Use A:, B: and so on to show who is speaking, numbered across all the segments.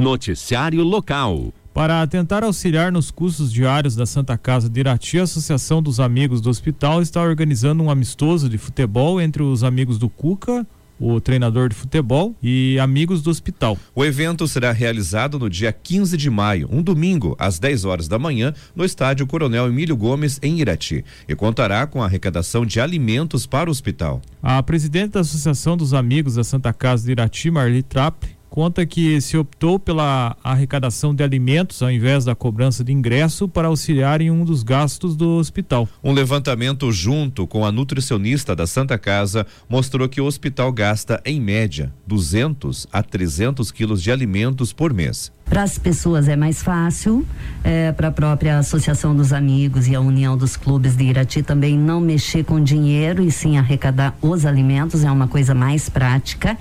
A: Noticiário Local.
B: Para tentar auxiliar nos custos diários da Santa Casa de Irati, a Associação dos Amigos do Hospital está organizando um amistoso de futebol entre os amigos do Cuca, o treinador de futebol e amigos do hospital.
C: O evento será realizado no dia 15 de maio, um domingo, às 10 horas da manhã, no estádio Coronel Emílio Gomes, em Irati, e contará com a arrecadação de alimentos para o hospital.
B: A presidente da Associação dos Amigos da Santa Casa de Irati, Marli Trapp, conta que se optou pela arrecadação de alimentos ao invés da cobrança de ingresso para auxiliar em um dos gastos do hospital.
C: Um levantamento junto com a nutricionista da Santa Casa mostrou que o hospital gasta, em média, 200 a 300 quilos de alimentos por mês.
D: Para as pessoas é mais fácil, é, para a própria Associação dos Amigos e a União dos Clubes de Irati também não mexer com dinheiro e sim arrecadar os alimentos, é uma coisa mais prática.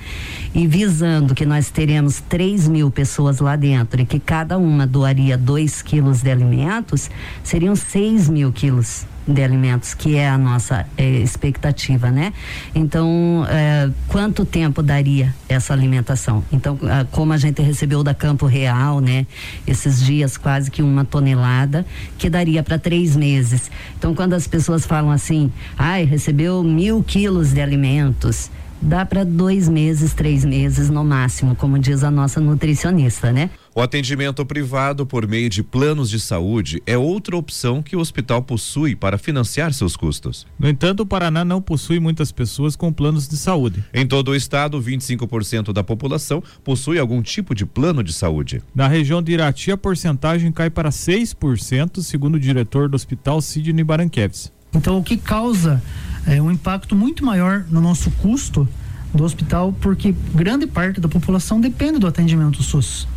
D: E visando que nós teremos 3 mil pessoas lá dentro e que cada uma doaria 2 quilos de alimentos, seriam 6 mil quilos de alimentos, que é a nossa é, expectativa, né? Então, é, quanto tempo daria essa alimentação? Então, a, como a gente recebeu da Campo Real, né? Esses dias, quase que uma tonelada, que daria para três meses. Então, quando as pessoas falam assim, ai, recebeu mil quilos de alimentos, dá para dois meses, três meses no máximo, como diz a nossa nutricionista, né?
C: O atendimento privado por meio de planos de saúde é outra opção que o hospital possui para financiar seus custos.
B: No entanto, o Paraná não possui muitas pessoas com planos de saúde.
C: Em todo o estado, 25% da população possui algum tipo de plano de saúde.
B: Na região de Irati, a porcentagem cai para 6%, segundo o diretor do hospital Sidney Baranqueves.
E: Então, o que causa é, um impacto muito maior no nosso custo do hospital, porque grande parte da população depende do atendimento SUS.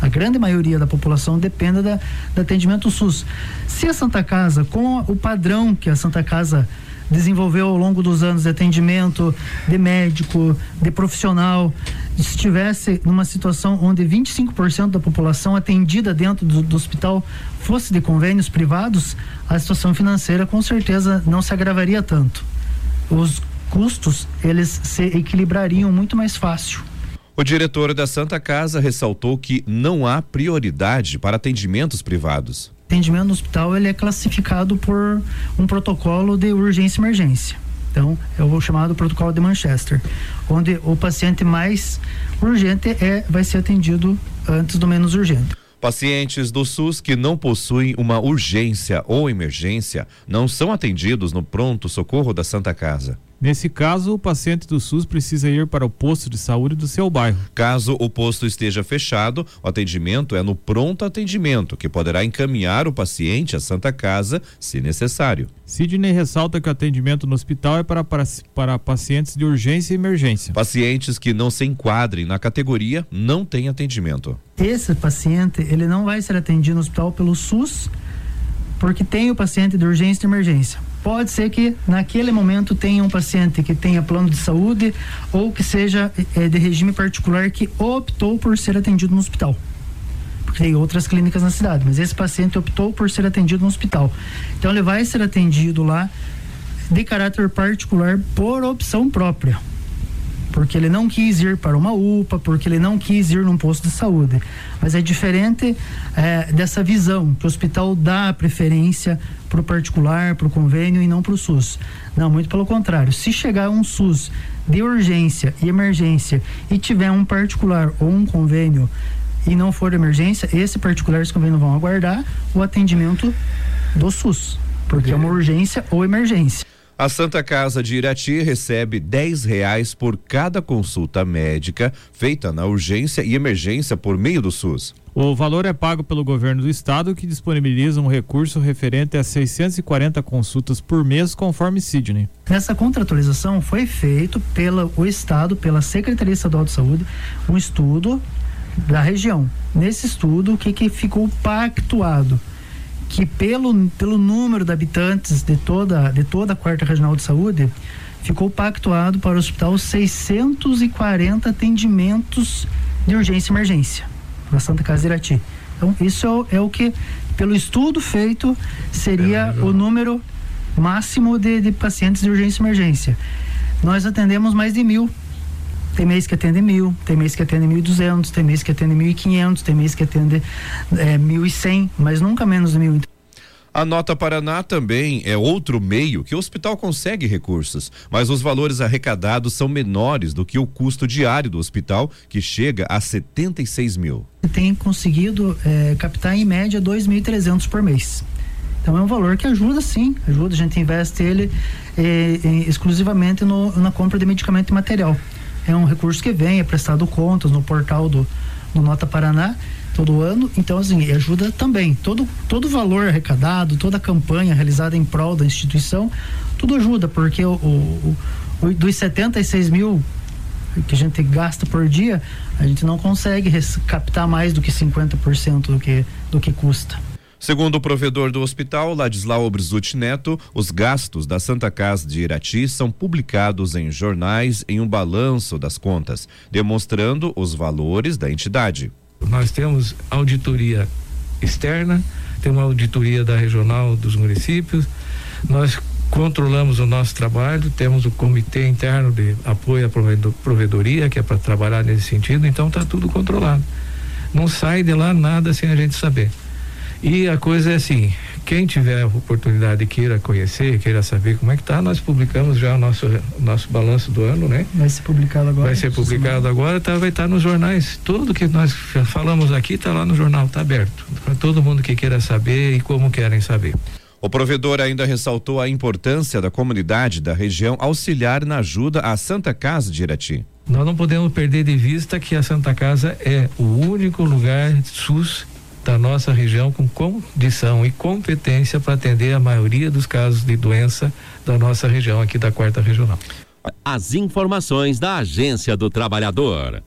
E: A grande maioria da população depende da, do atendimento SUS. Se a Santa Casa, com o padrão que a Santa Casa desenvolveu ao longo dos anos de atendimento, de médico, de profissional, estivesse numa situação onde 25% da população atendida dentro do, do, hospital fosse de convênios privados, a situação financeira com certeza não se agravaria tanto. Os custos eles se equilibrariam muito mais fácil.
C: O diretor da Santa Casa ressaltou que não há prioridade para atendimentos privados.
E: O atendimento no hospital ele é classificado por um protocolo de urgência e emergência. Então, é o chamado protocolo de Manchester, onde o paciente mais urgente é vai ser atendido antes do menos urgente.
C: Pacientes do SUS que não possuem uma urgência ou emergência não são atendidos no pronto socorro da Santa Casa.
B: Nesse caso, o paciente do SUS precisa ir para o posto de saúde do seu bairro.
C: Caso o posto esteja fechado, o atendimento é no pronto atendimento, que poderá encaminhar o paciente à Santa Casa, se necessário.
B: Sidney ressalta que o atendimento no hospital é para, para, para pacientes de urgência e emergência.
C: Pacientes que não se enquadrem na categoria não têm atendimento.
E: Esse paciente, ele não vai ser atendido no hospital pelo SUS, porque tem o paciente de urgência e emergência Pode ser que naquele momento tenha um paciente que tenha plano de saúde ou que seja é, de regime particular que optou por ser atendido no hospital. Porque tem outras clínicas na cidade, mas esse paciente optou por ser atendido no hospital. Então ele vai ser atendido lá de caráter particular por opção própria porque ele não quis ir para uma UPA, porque ele não quis ir num posto de saúde. Mas é diferente é, dessa visão que o hospital dá preferência para o particular, para o convênio e não para o SUS. Não, muito pelo contrário. Se chegar um SUS de urgência e emergência e tiver um particular ou um convênio e não for emergência, esse particular e esse convênio vão aguardar o atendimento do SUS, porque é uma urgência ou emergência.
C: A Santa Casa de Irati recebe dez reais por cada consulta médica feita na urgência e emergência por meio do SUS.
B: O valor é pago pelo governo do estado, que disponibiliza um recurso referente a 640 consultas por mês, conforme Sidney.
E: Nessa contratualização foi feito pelo o estado, pela Secretaria Estadual de Saúde, um estudo da região. Nesse estudo, o que, que ficou pactuado? Que pelo, pelo número de habitantes de toda, de toda a quarta regional de saúde, ficou pactuado para o hospital 640 atendimentos de urgência e emergência na Santa Casa de Irati. Então, isso é o, é o que, pelo estudo feito, seria o número máximo de, de pacientes de urgência e emergência. Nós atendemos mais de mil Tem mês que atende mil, tem mês que atende mil e duzentos, tem mês que atende mil e quinhentos, tem mês que atende é, mil e cem, mas nunca menos de mil.
C: A Nota Paraná também é outro meio que o hospital consegue recursos, mas os valores arrecadados são menores do que o custo diário do hospital, que chega a 76 mil.
E: Tem conseguido é, captar em média 2.300 por mês. Então é um valor que ajuda sim, ajuda, a gente investe ele é, é, exclusivamente no, na compra de medicamento e material. É um recurso que vem, é prestado contas no portal do, do Nota Paraná todo ano. Então, assim, ajuda também. Todo, todo valor arrecadado, toda campanha realizada em prol da instituição, tudo ajuda, porque o, o, o dos 76 mil que a gente gasta por dia, a gente não consegue captar mais do que 50% do que, do que custa.
C: Segundo o provedor do hospital, Ladislau Brizuti Neto, os gastos da Santa Casa de Irati são publicados em jornais em um balanço das contas, demonstrando os valores da entidade.
F: Nós temos auditoria externa, temos auditoria da regional dos municípios, nós controlamos o nosso trabalho, temos o comitê interno de apoio à provedoria, que é para trabalhar nesse sentido, então está tudo controlado. Não sai de lá nada sem a gente saber. E a coisa é assim, quem tiver a oportunidade e queira conhecer, queira saber como é que tá, nós publicamos já o nosso nosso balanço do ano, né?
E: Vai ser publicado agora.
F: Vai ser publicado agora, tá, vai estar tá nos jornais. Tudo que nós falamos aqui está lá no jornal, tá aberto para todo mundo que queira saber e como querem saber.
C: O provedor ainda ressaltou a importância da comunidade da região auxiliar na ajuda à Santa Casa de Irati.
F: Nós não podemos perder de vista que a Santa Casa é o único lugar SUS da nossa região com condição e competência para atender a maioria dos casos de doença da nossa região aqui da quarta regional.
A: As informações da Agência do Trabalhador.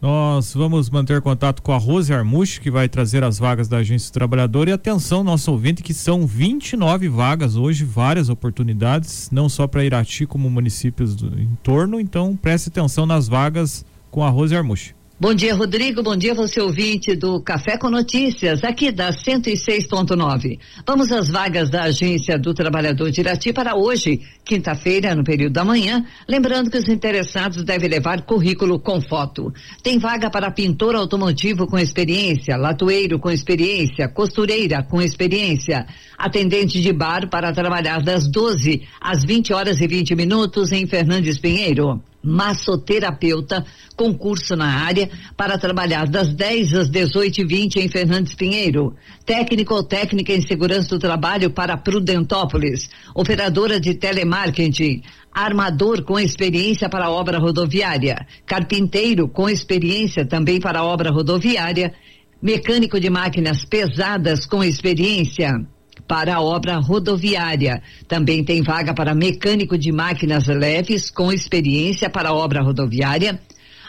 B: Nós vamos manter contato com a Rose Armuch, que vai trazer as vagas da Agência do Trabalhador. E atenção, nosso ouvinte, que são 29 vagas hoje, várias oportunidades, não só para Irati, como municípios do entorno. Então, preste atenção nas vagas com a Rose Armuch.
G: Bom dia, Rodrigo. Bom dia, você ouvinte do Café com Notícias, aqui da 106.9. Vamos às vagas da Agência do Trabalhador de Irati para hoje, quinta-feira, no período da manhã. Lembrando que os interessados devem levar currículo com foto. Tem vaga para pintor automotivo com experiência, latoeiro com experiência, costureira com experiência, atendente de bar para trabalhar das 12 às 20 horas e 20 minutos em Fernandes Pinheiro massoterapeuta, concurso na área para trabalhar das 10 às 18 e 20 em Fernandes Pinheiro. Técnico ou técnica em segurança do trabalho para Prudentópolis. Operadora de telemarketing. Armador com experiência para obra rodoviária. Carpinteiro com experiência também para obra rodoviária. Mecânico de máquinas pesadas com experiência para a obra rodoviária. Também tem vaga para mecânico de máquinas leves com experiência para a obra rodoviária.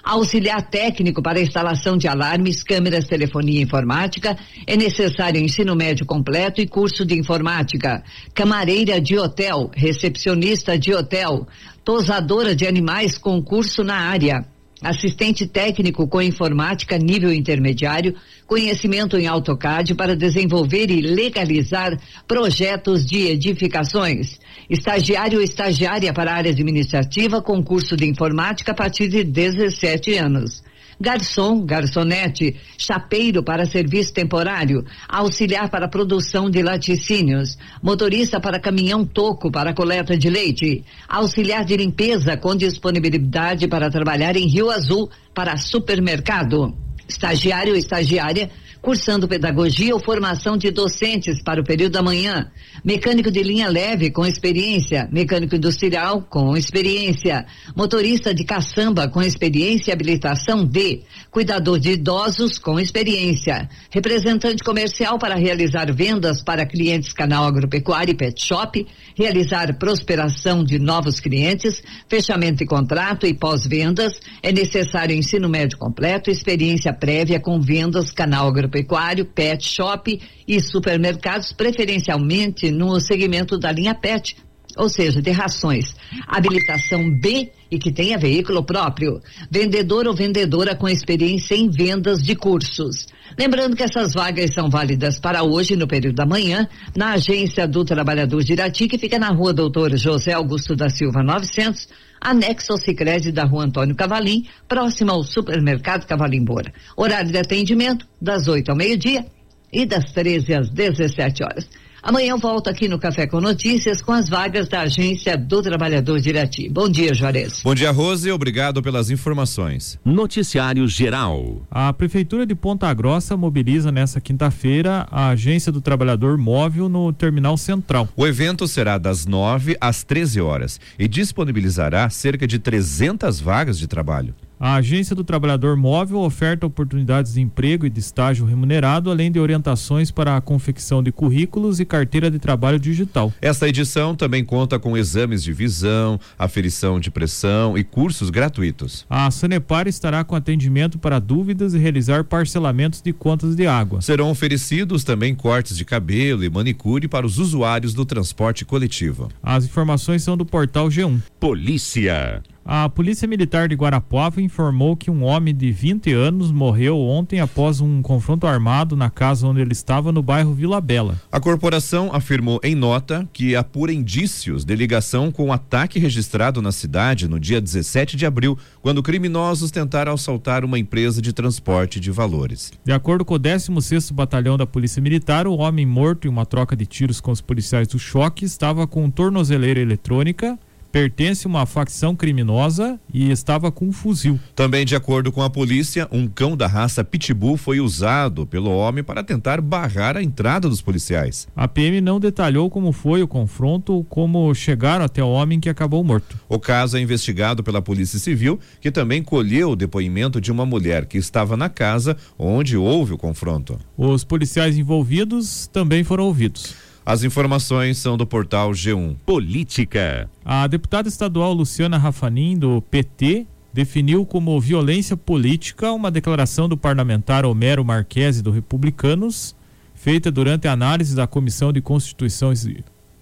G: Auxiliar técnico para instalação de alarmes, câmeras, telefonia e informática. É necessário ensino médio completo e curso de informática. Camareira de hotel, recepcionista de hotel, tosadora de animais com curso na área assistente técnico com informática nível intermediário, conhecimento em AutoCAD para desenvolver e legalizar projetos de edificações. Estagiário ou estagiária para área administrativa com curso de informática a partir de 17 anos garçom, garçonete, chapeiro para serviço temporário, auxiliar para produção de laticínios, motorista para caminhão toco para coleta de leite, auxiliar de limpeza com disponibilidade para trabalhar em Rio Azul para supermercado, estagiário ou estagiária cursando pedagogia ou formação de docentes para o período da manhã, mecânico de linha leve com experiência, mecânico industrial com experiência, motorista de caçamba com experiência e habilitação D, cuidador de idosos com experiência, representante comercial para realizar vendas para clientes canal agropecuário e pet shop, realizar prosperação de novos clientes, fechamento de contrato e pós-vendas, é necessário ensino médio completo, experiência prévia com vendas canal agropecuário agropecuário, pet shop e supermercados, preferencialmente no segmento da linha pet, ou seja, de rações. Habilitação B e que tenha veículo próprio. Vendedor ou vendedora com experiência em vendas de cursos. Lembrando que essas vagas são válidas para hoje, no período da manhã, na agência do Trabalhador de Irati, que fica na rua Doutor José Augusto da Silva 900 anexo ao Sicredi da Rua Antônio Cavalim, próximo ao supermercado Cavalim Bora. Horário de atendimento das 8 ao meio-dia e das 13 às 17 horas. Amanhã eu volto aqui no Café com Notícias com as vagas da Agência do Trabalhador de Irati. Bom dia, Juarez.
C: Bom dia, Rose. Obrigado pelas informações.
A: Noticiário Geral.
B: A Prefeitura de Ponta Grossa mobiliza nesta quinta-feira a Agência do Trabalhador Móvel no Terminal Central.
C: O evento será das 9 às 13 horas e disponibilizará cerca de 300 vagas de trabalho.
B: A Agência do Trabalhador Móvel oferta oportunidades de emprego e de estágio remunerado, além de orientações para a confecção de currículos e carteira de trabalho digital.
C: Esta edição também conta com exames de visão, aferição de pressão e cursos gratuitos.
B: A Sanepar estará com atendimento para dúvidas e realizar parcelamentos de contas de água.
C: Serão oferecidos também cortes de cabelo e manicure para os usuários do transporte coletivo.
B: As informações são do portal G1.
A: Polícia.
B: A Polícia Militar de Guarapuava informou que um homem de 20 anos morreu ontem após um confronto armado na casa onde ele estava no bairro Vila Bela.
C: A corporação afirmou em nota que apura indícios de ligação com o ataque registrado na cidade no dia 17 de abril, quando criminosos tentaram assaltar uma empresa de transporte de valores.
B: De acordo com o 16º Batalhão da Polícia Militar, o homem morto em uma troca de tiros com os policiais do choque estava com tornozeleira eletrônica pertence a uma facção criminosa e estava com um fuzil.
C: Também, de acordo com a polícia, um cão da raça Pitbull foi usado pelo homem para tentar barrar a entrada dos policiais.
B: A PM não detalhou como foi o confronto ou como chegaram até o homem que acabou morto.
C: O caso é investigado pela Polícia Civil, que também colheu o depoimento de uma mulher que estava na casa onde houve o confronto.
B: Os policiais envolvidos também foram ouvidos.
C: As informações são do portal G1.
A: Política.
B: A deputada estadual Luciana Rafanin, do PT, definiu como violência política uma declaração do parlamentar Homero Marquesi, do Republicanos, feita durante a análise da Comissão de Constituição,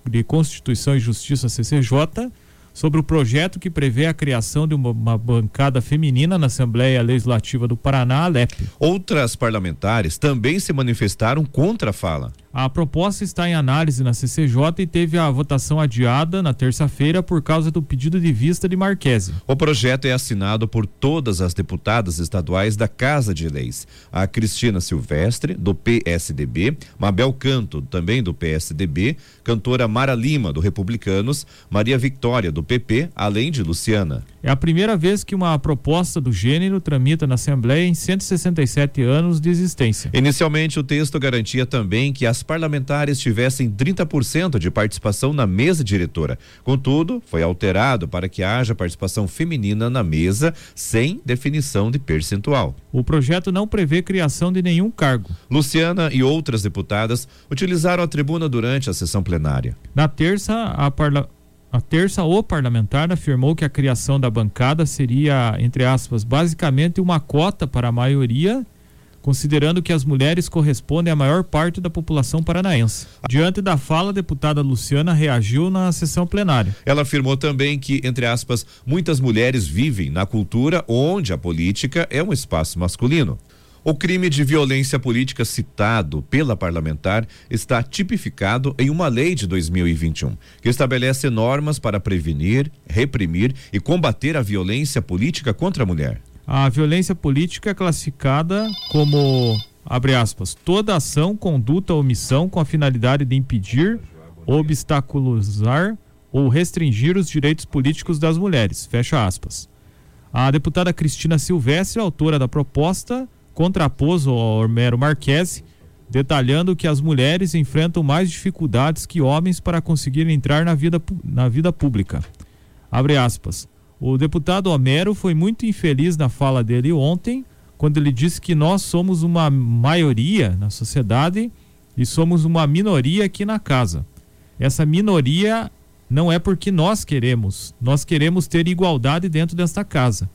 B: de Constituição e Justiça CCJ sobre o projeto que prevê a criação de uma, uma, bancada feminina na Assembleia Legislativa do Paraná, Alep.
C: Outras parlamentares também se manifestaram contra a fala.
B: A proposta está em análise na CCJ e teve a votação adiada na terça-feira por causa do pedido de vista de Marquese.
C: O projeto é assinado por todas as deputadas estaduais da Casa de Leis. A Cristina Silvestre, do PSDB, Mabel Canto, também do PSDB, cantora Mara Lima, do Republicanos, Maria Vitória, do PP, além de Luciana.
B: É a primeira vez que uma proposta do gênero tramita na Assembleia em 167 anos de existência.
C: Inicialmente, o texto garantia também que as parlamentares tivessem 30% de participação na mesa diretora. Contudo, foi alterado para que haja participação feminina na mesa, sem definição de percentual.
B: O projeto não prevê criação de nenhum cargo.
C: Luciana e outras deputadas utilizaram a tribuna durante a sessão plenária.
B: Na terça, a parla a terça, o parlamentar afirmou que a criação da bancada seria, entre aspas, basicamente uma cota para a maioria, considerando que as mulheres correspondem à maior parte da população paranaense. Diante da fala, a deputada Luciana reagiu na sessão plenária.
C: Ela afirmou também que, entre aspas, muitas mulheres vivem na cultura onde a política é um espaço masculino. O crime de violência política citado pela parlamentar está tipificado em uma lei de 2021, que estabelece normas para prevenir, reprimir e combater a violência política contra a mulher.
B: A violência política é classificada como, abre aspas, toda ação, conduta ou omissão com a finalidade de impedir, obstaculizar ou restringir os direitos políticos das mulheres, fecha aspas. A deputada Cristina Silvestre, autora da proposta, contrapôs ao Homero Marquesi, detalhando que as mulheres enfrentam mais dificuldades que homens para conseguir entrar na vida, na vida pública. Abre aspas. O deputado Homero foi muito infeliz na fala dele ontem, quando ele disse que nós somos uma maioria na sociedade e somos uma minoria aqui na casa. Essa minoria não é porque nós queremos, nós queremos ter igualdade dentro desta casa.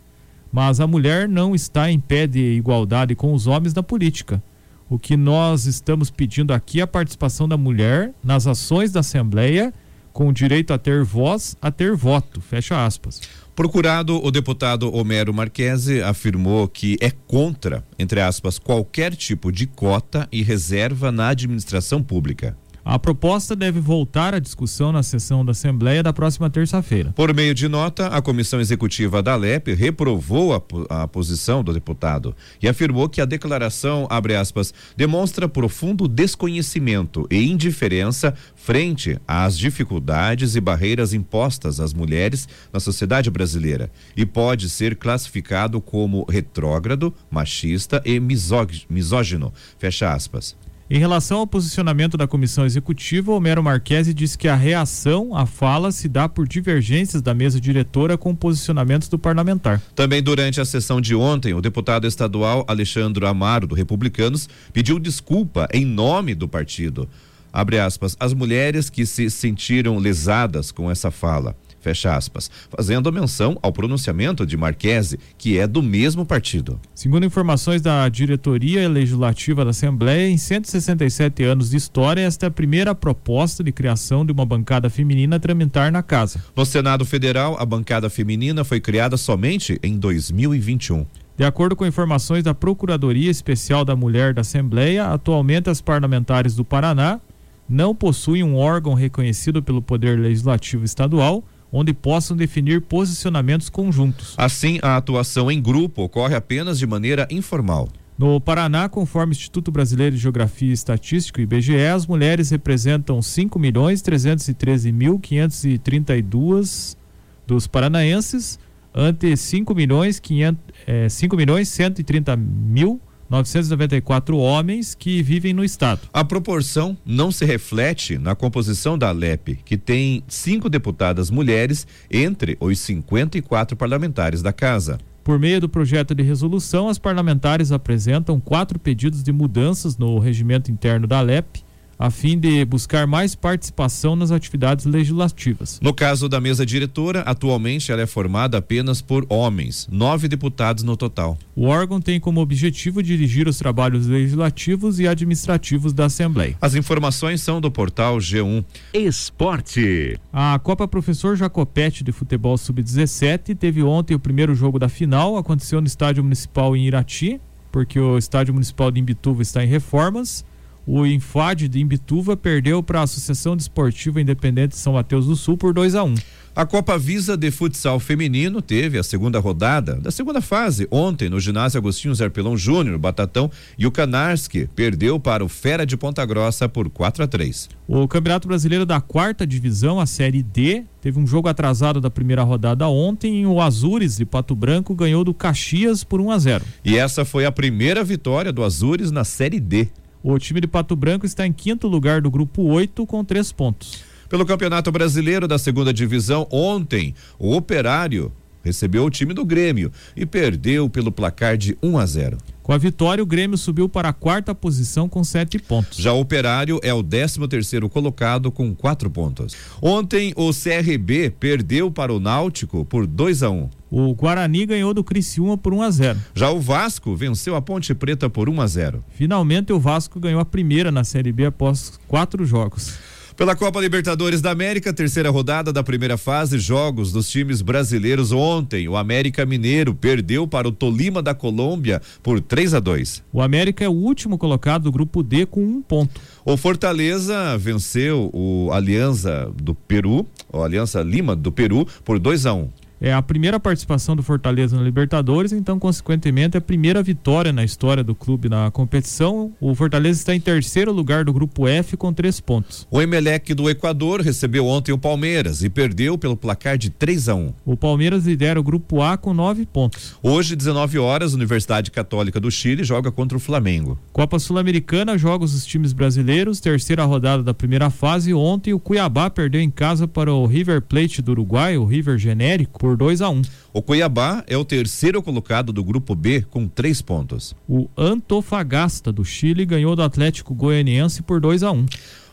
B: Mas a mulher não está em pé de igualdade com os homens na política. O que nós estamos pedindo aqui é a participação da mulher nas ações da Assembleia, com o direito a ter voz, a ter voto. Fecha aspas.
C: Procurado, o deputado Homero Marquese afirmou que é contra, entre aspas, qualquer tipo de cota e reserva na administração pública.
B: A proposta deve voltar à discussão na sessão da Assembleia da próxima terça-feira.
C: Por meio de nota, a comissão executiva da LEP reprovou a, a, posição do deputado e afirmou que a declaração, abre aspas, demonstra profundo desconhecimento e indiferença frente às dificuldades e barreiras impostas às mulheres na sociedade brasileira e pode ser classificado como retrógrado, machista e misógino. Fecha aspas.
B: Em relação ao posicionamento da comissão executiva, Homero Marquesi disse que a reação à fala se dá por divergências da mesa diretora com posicionamentos do parlamentar.
C: Também durante a sessão de ontem, o deputado estadual Alexandre Amaro, do Republicanos, pediu desculpa em nome do partido. Abre aspas, as mulheres que se sentiram lesadas com essa fala fecha aspas, fazendo menção ao pronunciamento de Marquese, que é do mesmo partido.
B: Segundo informações da diretoria legislativa da Assembleia, em 167 anos de história, esta é a primeira proposta de criação de uma bancada feminina a tramitar na casa.
C: No Senado Federal, a bancada feminina foi criada somente em 2021.
B: De acordo com informações da Procuradoria Especial da Mulher da Assembleia, atualmente as parlamentares do Paraná não possuem um órgão reconhecido pelo Poder Legislativo Estadual onde possam definir posicionamentos conjuntos.
C: Assim, a atuação em grupo ocorre apenas de maneira informal.
B: No Paraná, conforme o Instituto Brasileiro de Geografia e Estatística, IBGE, as mulheres representam 5 milhões 313 mil 532 dos paranaenses ante 5 milhões 500, é, 5 milhões 130 mil 994 homens que vivem no estado.
C: A proporção não se reflete na composição da Alep, que tem cinco deputadas mulheres entre os 54 parlamentares da casa.
B: Por meio do projeto de resolução, as parlamentares apresentam quatro pedidos de mudanças no regimento interno da Alep a fim de buscar mais participação nas atividades legislativas.
C: No caso da mesa diretora, atualmente ela é formada apenas por homens, nove deputados no total.
B: O órgão tem como objetivo dirigir os trabalhos legislativos e administrativos da Assembleia.
C: As informações são do portal G1.
A: Esporte.
B: A Copa Professor Jacopete de Futebol Sub-17 teve ontem o primeiro jogo da final, aconteceu no Estádio Municipal em Irati, porque o Estádio Municipal de Imbituva está em reformas o Infad de Imbituva perdeu para a Associação Desportiva Independente de São Mateus do Sul por 2 a 1 um.
C: A Copa Visa de Futsal Feminino teve a segunda rodada da segunda fase ontem no ginásio Agostinho Zerpelão Júnior, Batatão, e o Canarski perdeu para o Fera de Ponta Grossa por 4 a 3.
B: O Campeonato Brasileiro da quarta divisão, a Série D, teve um jogo atrasado da primeira rodada ontem e o Azures de Pato Branco ganhou do Caxias por 1 a 0.
C: E essa foi a primeira vitória do Azures na Série D.
B: O time de Pato Branco está em quinto lugar do grupo 8 com três pontos.
C: Pelo Campeonato Brasileiro da Segunda Divisão, ontem, o Operário recebeu o time do Grêmio e perdeu pelo placar de 1 a 0.
B: Com a vitória, o Grêmio subiu para a quarta posição com sete pontos.
C: Já o Operário é o 13 terceiro colocado com quatro pontos. Ontem, o CRB perdeu para o Náutico por 2 a 1.
B: O Guarani ganhou do Criciúma por 1 a 0.
C: Já o Vasco venceu a Ponte Preta por 1 a 0.
B: Finalmente, o Vasco ganhou a primeira na Série B após quatro jogos.
C: Pela Copa Libertadores da América, terceira rodada da primeira fase, jogos dos times brasileiros ontem. O América Mineiro perdeu para o Tolima da Colômbia por 3 a 2.
B: O América é o último colocado do grupo D com um ponto.
C: O Fortaleza venceu o Aliança do Peru, o Aliança Lima do Peru por 2 a 1.
B: É a primeira participação do Fortaleza na Libertadores, então, consequentemente, é a primeira vitória na história do clube na competição. O Fortaleza está em terceiro lugar do grupo F com três pontos.
C: O Emelec do Equador recebeu ontem o Palmeiras e perdeu pelo placar de 3 a 1.
B: O Palmeiras lidera o grupo A com nove pontos.
C: Hoje, 19 horas, Universidade Católica do Chile joga contra o Flamengo.
B: Copa Sul-Americana, jogos dos times brasileiros, terceira rodada da primeira fase. Ontem, o Cuiabá perdeu em casa para o River Plate do Uruguai, o River genérico, por 2 a 1 um.
C: O Cuiabá é o terceiro colocado do grupo B com três pontos.
B: O Antofagasta do Chile ganhou do Atlético Goianiense por 2 a 1 um.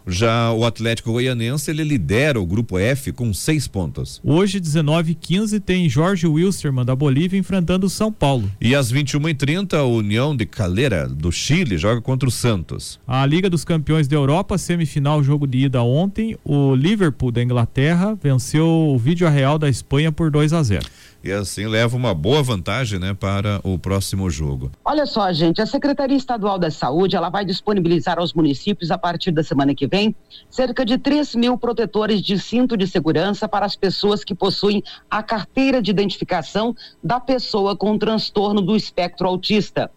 C: Já o Atlético Goianense ele lidera o grupo F com seis pontos.
B: Hoje, 19 h 15 tem Jorge Wilstermann da Bolívia enfrentando o São Paulo.
C: E às 21h30, a União de Calera do Chile joga contra o Santos.
B: A Liga dos Campeões da Europa, semifinal, jogo de ida ontem. O Liverpool da Inglaterra venceu o Vídeo Real da Espanha por 2 a 0.
C: e assim leva uma boa vantagem, né, para o próximo jogo.
H: Olha só, gente, a Secretaria Estadual da Saúde, ela vai disponibilizar aos municípios a partir da semana que vem cerca de 3 mil protetores de cinto de segurança para as pessoas que possuem a carteira de identificação da pessoa com transtorno do espectro autista.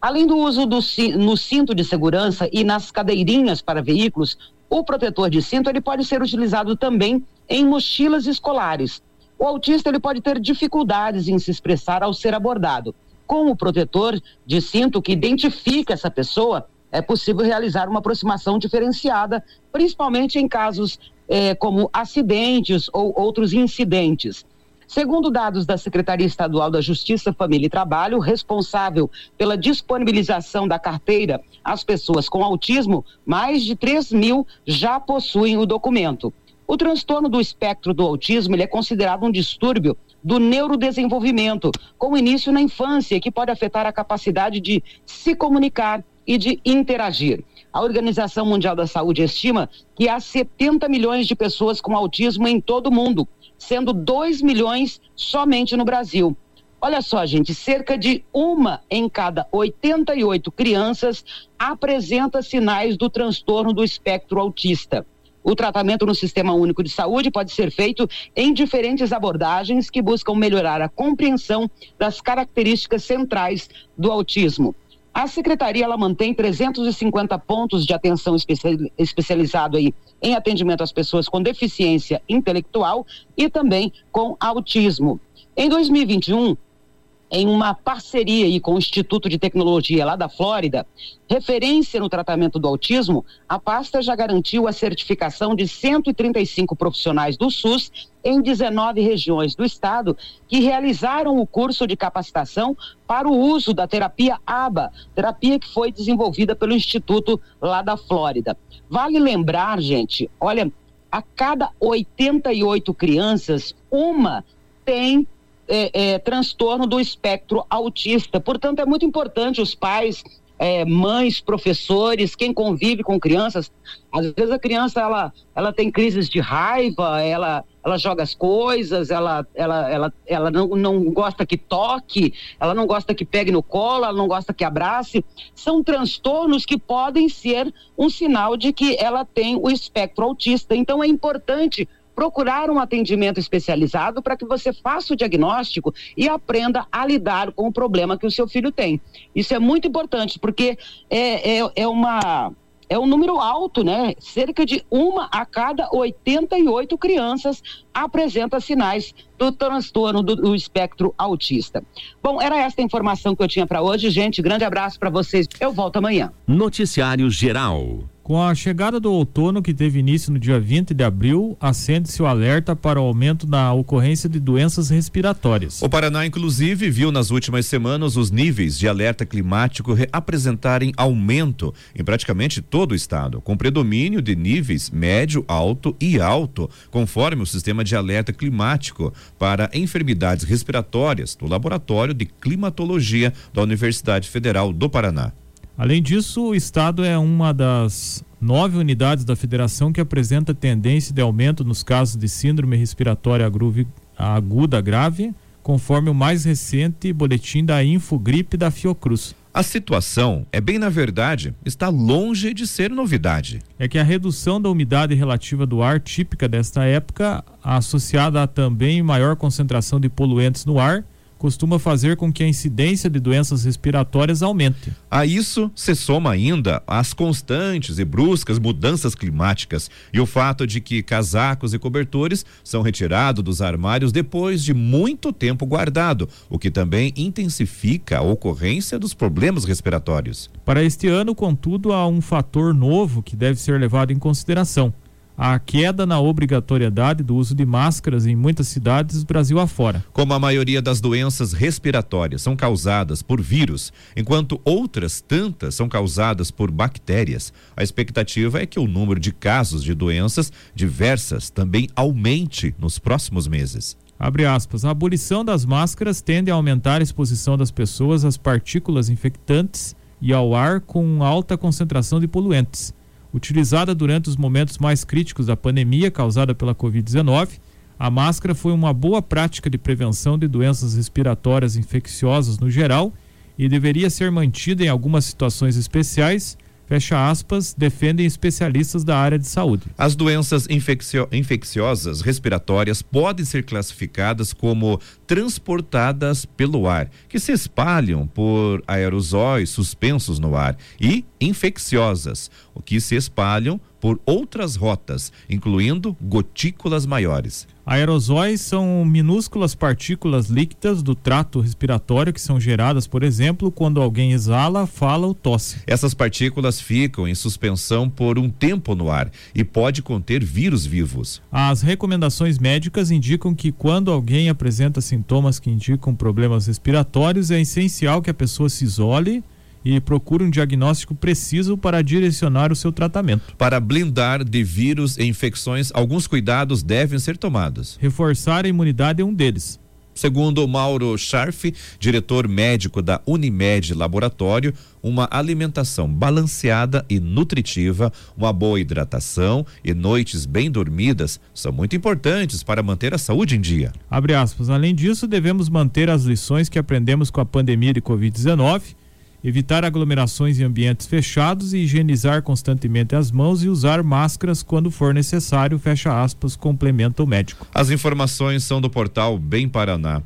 H: Além do uso do, no cinto de segurança e nas cadeirinhas para veículos, o protetor de cinto ele pode ser utilizado também em mochilas escolares. O autista ele pode ter dificuldades em se expressar ao ser abordado. Com o protetor de cinto que identifica essa pessoa, é possível realizar uma aproximação diferenciada, principalmente em casos eh, como acidentes ou outros incidentes. Segundo dados da Secretaria Estadual da Justiça, Família e Trabalho, responsável pela disponibilização da carteira às pessoas com autismo, mais de 3 mil já possuem o documento. O transtorno do espectro do autismo é considerado um distúrbio do neurodesenvolvimento, com início na infância, que pode afetar a capacidade de se comunicar e de interagir. A Organização Mundial da Saúde estima que há 70 milhões de pessoas com autismo em todo o mundo sendo 2 milhões somente no Brasil. Olha só, gente, cerca de uma em cada 88 crianças apresenta sinais do transtorno do espectro autista. O tratamento no Sistema Único de Saúde pode ser feito em diferentes abordagens que buscam melhorar a compreensão das características centrais do autismo. A secretaria ela mantém 350 pontos de atenção especializado aí em atendimento às pessoas com deficiência intelectual e também com autismo. Em 2021, em uma parceria aí com o Instituto de Tecnologia lá da Flórida, referência no tratamento do autismo, a pasta já garantiu a certificação de 135 profissionais do SUS em 19 regiões do estado que realizaram o curso de capacitação para o uso da terapia ABA, terapia que foi desenvolvida pelo Instituto lá da Flórida. Vale lembrar, gente, olha, a cada 88 crianças, uma tem é, é, transtorno do espectro autista. Portanto, é muito importante os pais, é, mães, professores, quem convive com crianças. Às vezes a criança ela, ela tem crises de raiva, ela, ela joga as coisas, ela, ela, ela, ela não, não gosta que toque, ela não gosta que pegue no colo, ela não gosta que abrace. São transtornos que podem ser um sinal de que ela tem o espectro autista. Então é importante procurar um atendimento especializado para que você faça o diagnóstico e aprenda a lidar com o problema que o seu filho tem. Isso é muito importante, porque é, é, é uma é um número alto, né? Cerca de uma a cada 88 crianças apresenta sinais do transtorno do, do espectro autista. Bom, era esta a informação que eu tinha para hoje, gente. Grande abraço para vocês. Eu volto amanhã.
A: Noticiário Geral.
B: Com a chegada do outono, que teve início no dia 20 de abril, acende-se o alerta para o aumento da ocorrência de doenças respiratórias.
C: O Paraná, inclusive, viu nas últimas semanas os níveis de alerta climático apresentarem aumento em praticamente todo o estado, com predomínio de níveis médio, alto e alto, conforme o sistema de alerta climático para enfermidades respiratórias do Laboratório de Climatologia da Universidade Federal do Paraná.
B: Além disso, o estado é uma das nove unidades da federação que apresenta tendência de aumento nos casos de síndrome respiratória aguda grave, conforme o mais recente boletim da Infogripe da Fiocruz.
C: A situação é bem na verdade, está longe de ser novidade.
B: É que a redução da umidade relativa do ar típica desta época, associada a também maior concentração de poluentes no ar, costuma fazer com que a incidência de doenças respiratórias aumente.
C: A isso se soma ainda as constantes e bruscas mudanças climáticas e o fato de que casacos e cobertores são retirados dos armários depois de muito tempo guardado, o que também intensifica a ocorrência dos problemas respiratórios.
B: Para este ano, contudo, há um fator novo que deve ser levado em consideração a queda na obrigatoriedade do uso de máscaras em muitas cidades do Brasil afora.
C: Como a maioria das doenças respiratórias são causadas por vírus, enquanto outras tantas são causadas por bactérias, a expectativa é que o número de casos de doenças diversas também aumente nos próximos meses.
B: Abre aspas. A abolição das máscaras tende a aumentar a exposição das pessoas às partículas infectantes e ao ar com alta concentração de poluentes Utilizada durante os momentos mais críticos da pandemia causada pela Covid-19, A máscara foi uma boa prática de prevenção de doenças respiratórias infecciosas no geral e deveria ser mantida em algumas situações especiais fecha aspas, defendem especialistas da área de saúde.
C: As doenças infeccio infecciosas respiratórias podem ser classificadas como transportadas pelo ar, que se espalham por aerosóis suspensos no ar, e infecciosas, o que se espalham por outras rotas, incluindo gotículas maiores.
B: Aerosóis são minúsculas partículas líquidas do trato respiratório que são geradas, por exemplo, quando alguém exala, fala ou tosse.
C: Essas partículas ficam em suspensão por um tempo no ar e pode conter vírus vivos.
B: As recomendações médicas indicam que quando alguém apresenta sintomas que indicam problemas respiratórios, é essencial que a pessoa se isole e procure um diagnóstico preciso para direcionar o seu tratamento.
C: Para blindar de vírus e infecções, alguns cuidados devem ser tomados.
B: Reforçar a imunidade é um deles.
C: Segundo Mauro Scharf, diretor médico da Unimed Laboratório, uma alimentação balanceada e nutritiva, uma boa hidratação e noites bem dormidas são muito importantes para manter a saúde em dia.
B: Além disso, devemos manter as lições que aprendemos com a pandemia de Covid-19 evitar aglomerações em ambientes fechados e higienizar constantemente as mãos e usar máscaras quando for necessário, fecha aspas, complementa o médico.
C: As informações são do portal Bem Paraná.